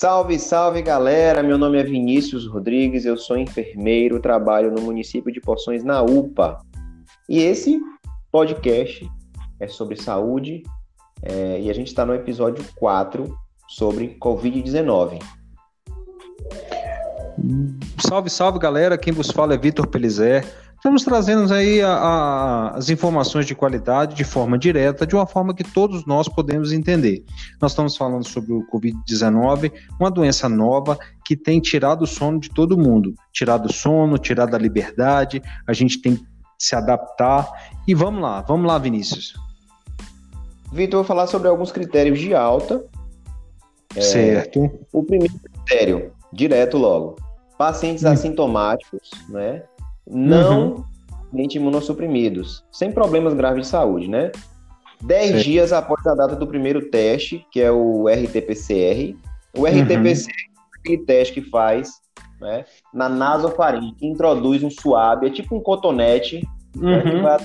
Salve, salve galera! Meu nome é Vinícius Rodrigues, eu sou enfermeiro, trabalho no município de Poções, na UPA. E esse podcast é sobre saúde é, e a gente está no episódio 4 sobre Covid-19. Salve, salve galera! Quem vos fala é Vitor Pelizer. Estamos trazendo aí a, a, as informações de qualidade de forma direta, de uma forma que todos nós podemos entender. Nós estamos falando sobre o Covid-19, uma doença nova que tem tirado o sono de todo mundo. Tirado o sono, tirado a liberdade, a gente tem que se adaptar. E vamos lá, vamos lá, Vinícius. Vitor, vou falar sobre alguns critérios de alta. É, certo. O primeiro critério, direto logo. Pacientes hum. assintomáticos, né? Não uhum. imunossuprimidos, sem problemas graves de saúde, né? 10 dias após a data do primeiro teste, que é o RT-PCR. O RT-PCR uhum. é aquele teste que faz né, na nasofaringe, que introduz um suave, é tipo um cotonete, uhum. né, que uhum. vai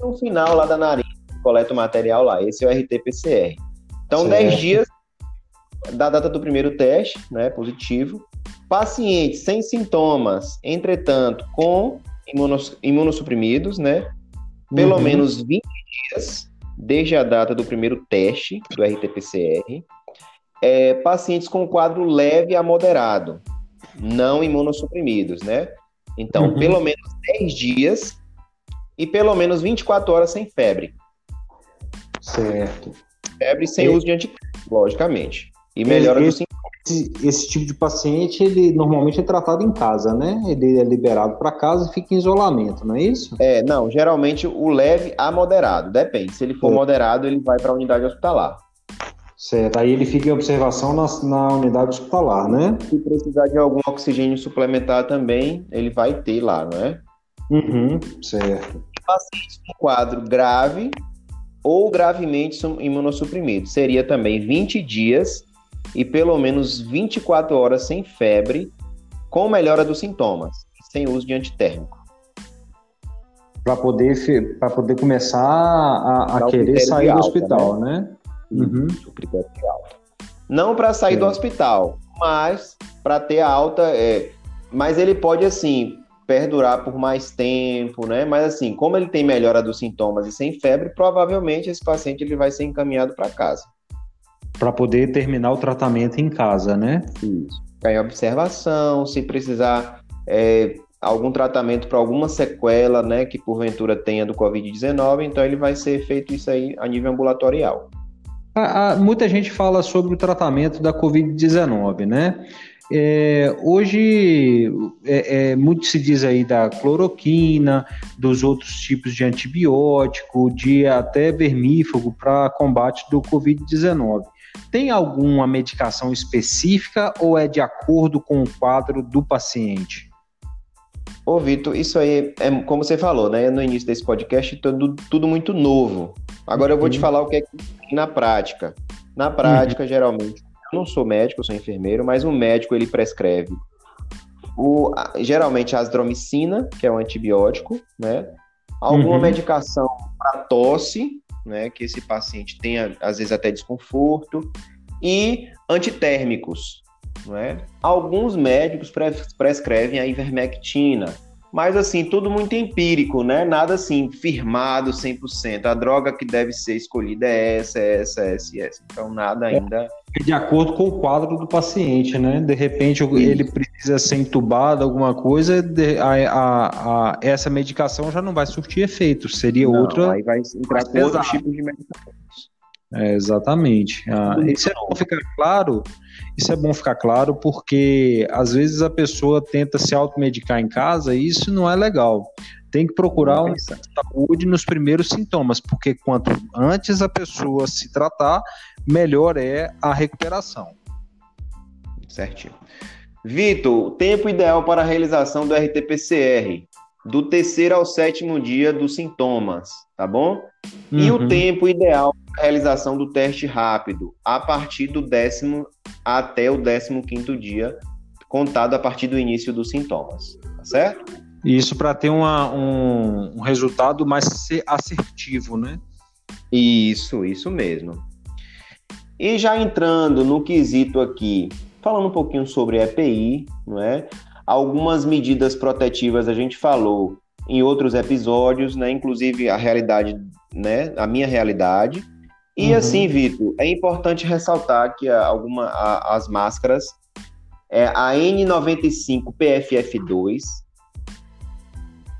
no final lá da nariz, coleta o material lá. Esse é o RT-PCR. Então, 10 dias da data do primeiro teste, né, positivo. Pacientes sem sintomas, entretanto, com imunos, imunossuprimidos, né? Pelo uhum. menos 20 dias desde a data do primeiro teste do RT-PCR. É, pacientes com quadro leve a moderado, não imunossuprimidos, né? Então, uhum. pelo menos 10 dias e pelo menos 24 horas sem febre. Certo. Febre sem uso de antibiótico, logicamente. E melhora esse, do sintoma esse, esse, tipo de paciente, ele normalmente é tratado em casa, né? Ele é liberado para casa e fica em isolamento, não é isso? É, não, geralmente o leve a moderado, depende. Se ele for é. moderado, ele vai para a unidade hospitalar. Certo, aí ele fica em observação na, na, unidade hospitalar, né? Se precisar de algum oxigênio suplementar também, ele vai ter lá, não é? Uhum, certo. Pacientes com quadro grave ou gravemente imunossuprimido, seria também 20 dias e pelo menos 24 horas sem febre, com melhora dos sintomas, sem uso de antitérmico. Para poder, poder começar a, a querer sair alta, do hospital, né? né? Uhum. Não para sair do hospital, mas para ter alta. É... Mas ele pode, assim, perdurar por mais tempo, né? Mas assim, como ele tem melhora dos sintomas e sem febre, provavelmente esse paciente ele vai ser encaminhado para casa para poder terminar o tratamento em casa, né? Isso. Em observação, se precisar é, algum tratamento para alguma sequela, né, que porventura tenha do Covid-19, então ele vai ser feito isso aí a nível ambulatorial. muita gente fala sobre o tratamento da Covid-19, né? É, hoje é, é, muito se diz aí da cloroquina, dos outros tipos de antibiótico, de até vermífugo para combate do Covid-19. Tem alguma medicação específica ou é de acordo com o quadro do paciente? Ô, Vitor, isso aí é como você falou, né? No início desse podcast, tudo, tudo muito novo. Agora eu vou te uhum. falar o que é que na prática. Na prática, uhum. geralmente, eu não sou médico, eu sou enfermeiro, mas o médico ele prescreve o, geralmente a azitromicina, que é um antibiótico, né? Alguma uhum. medicação para tosse, né, que esse paciente tenha, às vezes, até desconforto, e antitérmicos. Não é? Alguns médicos prescrevem a ivermectina, mas assim, tudo muito empírico, né? Nada assim firmado 100%. A droga que deve ser escolhida é essa, é essa, é essa, é essa. Então nada ainda é de acordo com o quadro do paciente, né? De repente ele precisa ser entubado, alguma coisa, a, a, a, essa medicação já não vai surtir efeito, seria não, outra. Aí vai entrar com outro tipo de medicação. É, exatamente. Ah, isso é bom ficar claro. Isso é bom ficar claro porque às vezes a pessoa tenta se automedicar em casa e isso não é legal. Tem que procurar uma saúde nos primeiros sintomas, porque quanto antes a pessoa se tratar, melhor é a recuperação. Certinho. Vitor, tempo ideal para a realização do RT-PCR, do terceiro ao sétimo dia dos sintomas, tá bom? Uhum. E o uhum. tempo ideal realização do teste rápido, a partir do décimo até o décimo quinto dia, contado a partir do início dos sintomas, tá certo? Isso para ter uma, um, um resultado mais assertivo, né? Isso, isso mesmo. E já entrando no quesito aqui falando um pouquinho sobre EPI, não é? Algumas medidas protetivas a gente falou em outros episódios, né? Inclusive a realidade, né? A minha realidade. E uhum. assim, Vitor, é importante ressaltar que alguma, a, as máscaras, é, a N95 PFF2,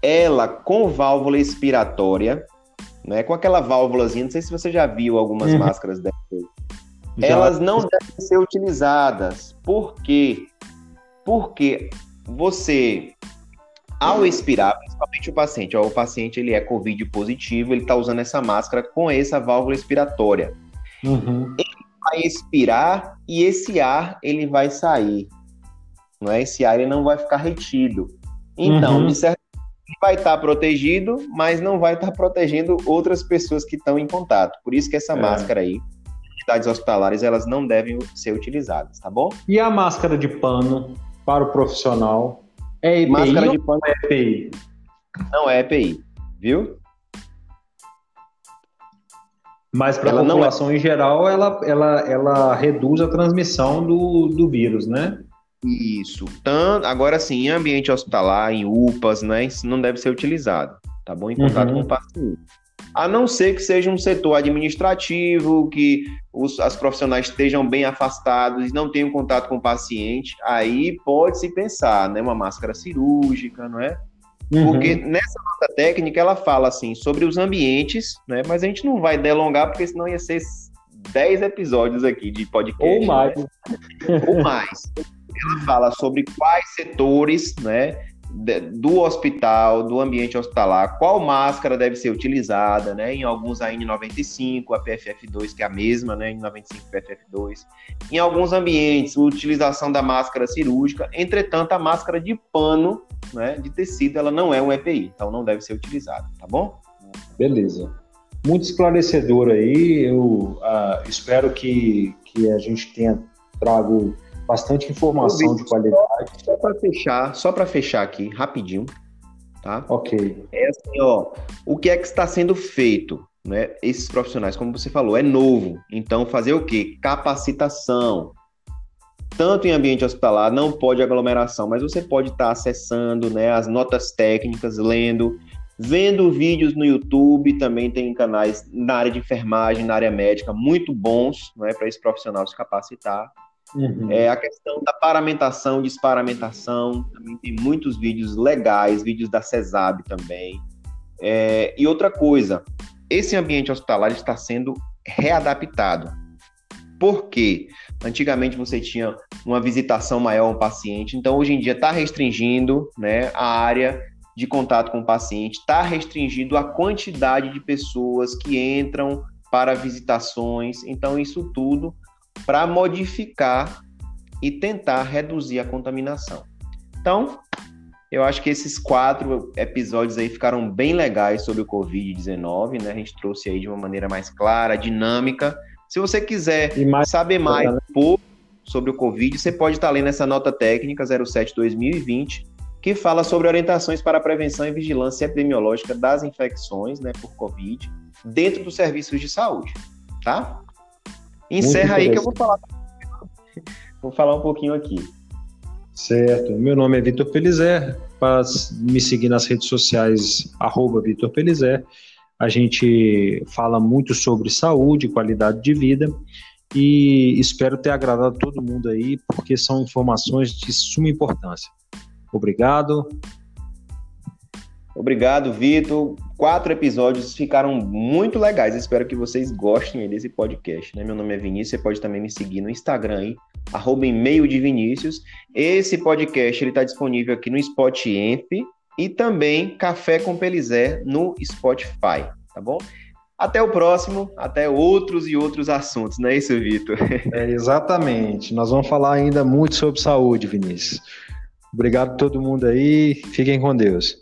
ela com válvula expiratória, né? Com aquela válvulazinha, não sei se você já viu algumas uhum. máscaras dessas. Elas não devem ser utilizadas. Por quê? Porque você ao expirar, principalmente o paciente, ó, o paciente ele é COVID positivo, ele está usando essa máscara com essa válvula expiratória. Uhum. Ele vai expirar e esse ar ele vai sair. Não é? Esse ar ele não vai ficar retido. Então, uhum. de certo ele vai estar tá protegido, mas não vai estar tá protegendo outras pessoas que estão em contato. Por isso que essa é. máscara aí, unidades hospitalares, elas não devem ser utilizadas, tá bom? E a máscara de pano para o profissional? É EPI Máscara de pano é EPI? Não é EPI, viu? Mas para a é- população é... em geral, ela, ela, ela reduz a transmissão do, do vírus, né? Isso. Tanto, agora sim, em ambiente hospitalar, em UPAs, né? Isso não deve ser utilizado, tá bom? Em contato uhum. com o paciente. A não ser que seja um setor administrativo, que os, as profissionais estejam bem afastados e não tenham contato com o paciente, aí pode-se pensar, né? Uma máscara cirúrgica, não é? Uhum. Porque nessa nota técnica ela fala assim sobre os ambientes, né? Mas a gente não vai delongar, porque senão ia ser 10 episódios aqui de podcast. Ou mais. Né? Ou mais. Ela fala sobre quais setores, né? Do hospital, do ambiente hospitalar, qual máscara deve ser utilizada, né? Em alguns a N95, a PFF2, que é a mesma, né? N95 PFF2. Em alguns ambientes, utilização da máscara cirúrgica. Entretanto, a máscara de pano, né, de tecido, ela não é um EPI, então não deve ser utilizada, tá bom? Beleza. Muito esclarecedor aí. Eu uh, espero que, que a gente tenha trago bastante informação de qualidade. Só para fechar, só para fechar aqui, rapidinho, tá? Ok. É assim, ó, o que é que está sendo feito, né? Esses profissionais, como você falou, é novo. Então, fazer o quê? Capacitação. Tanto em ambiente hospitalar, não pode aglomeração, mas você pode estar tá acessando, né, as notas técnicas, lendo, vendo vídeos no YouTube, também tem canais na área de enfermagem, na área médica, muito bons, né, para esse profissional se capacitar. Uhum. É, a questão da paramentação, desparamentação, também tem muitos vídeos legais, vídeos da CESAB também. É, e outra coisa, esse ambiente hospitalar está sendo readaptado. Por quê? Antigamente você tinha uma visitação maior ao paciente, então hoje em dia está restringindo né, a área de contato com o paciente, está restringindo a quantidade de pessoas que entram para visitações, então isso tudo para modificar e tentar reduzir a contaminação. Então, eu acho que esses quatro episódios aí ficaram bem legais sobre o Covid-19, né? A gente trouxe aí de uma maneira mais clara, dinâmica. Se você quiser mais saber mais um pouco sobre o Covid, você pode estar lendo essa nota técnica 07-2020, que fala sobre orientações para a prevenção e vigilância epidemiológica das infecções né, por Covid dentro dos serviços de saúde, tá? Encerra aí que eu vou falar. Vou falar um pouquinho aqui. Certo. Meu nome é Vitor Pelizer. Para me seguir nas redes sociais, arroba Vitor. A gente fala muito sobre saúde, qualidade de vida e espero ter agradado todo mundo aí, porque são informações de suma importância. Obrigado. Obrigado, Vitor. Quatro episódios ficaram muito legais. Espero que vocês gostem desse podcast. Né? Meu nome é Vinícius. Você pode também me seguir no Instagram arroba e-mail de Vinícius. Esse podcast está disponível aqui no Spotify e também Café com Pelizé no Spotify, tá bom? Até o próximo, até outros e outros assuntos, não é isso, Vitor? É, exatamente. Nós vamos falar ainda muito sobre saúde, Vinícius. Obrigado a todo mundo aí. Fiquem com Deus.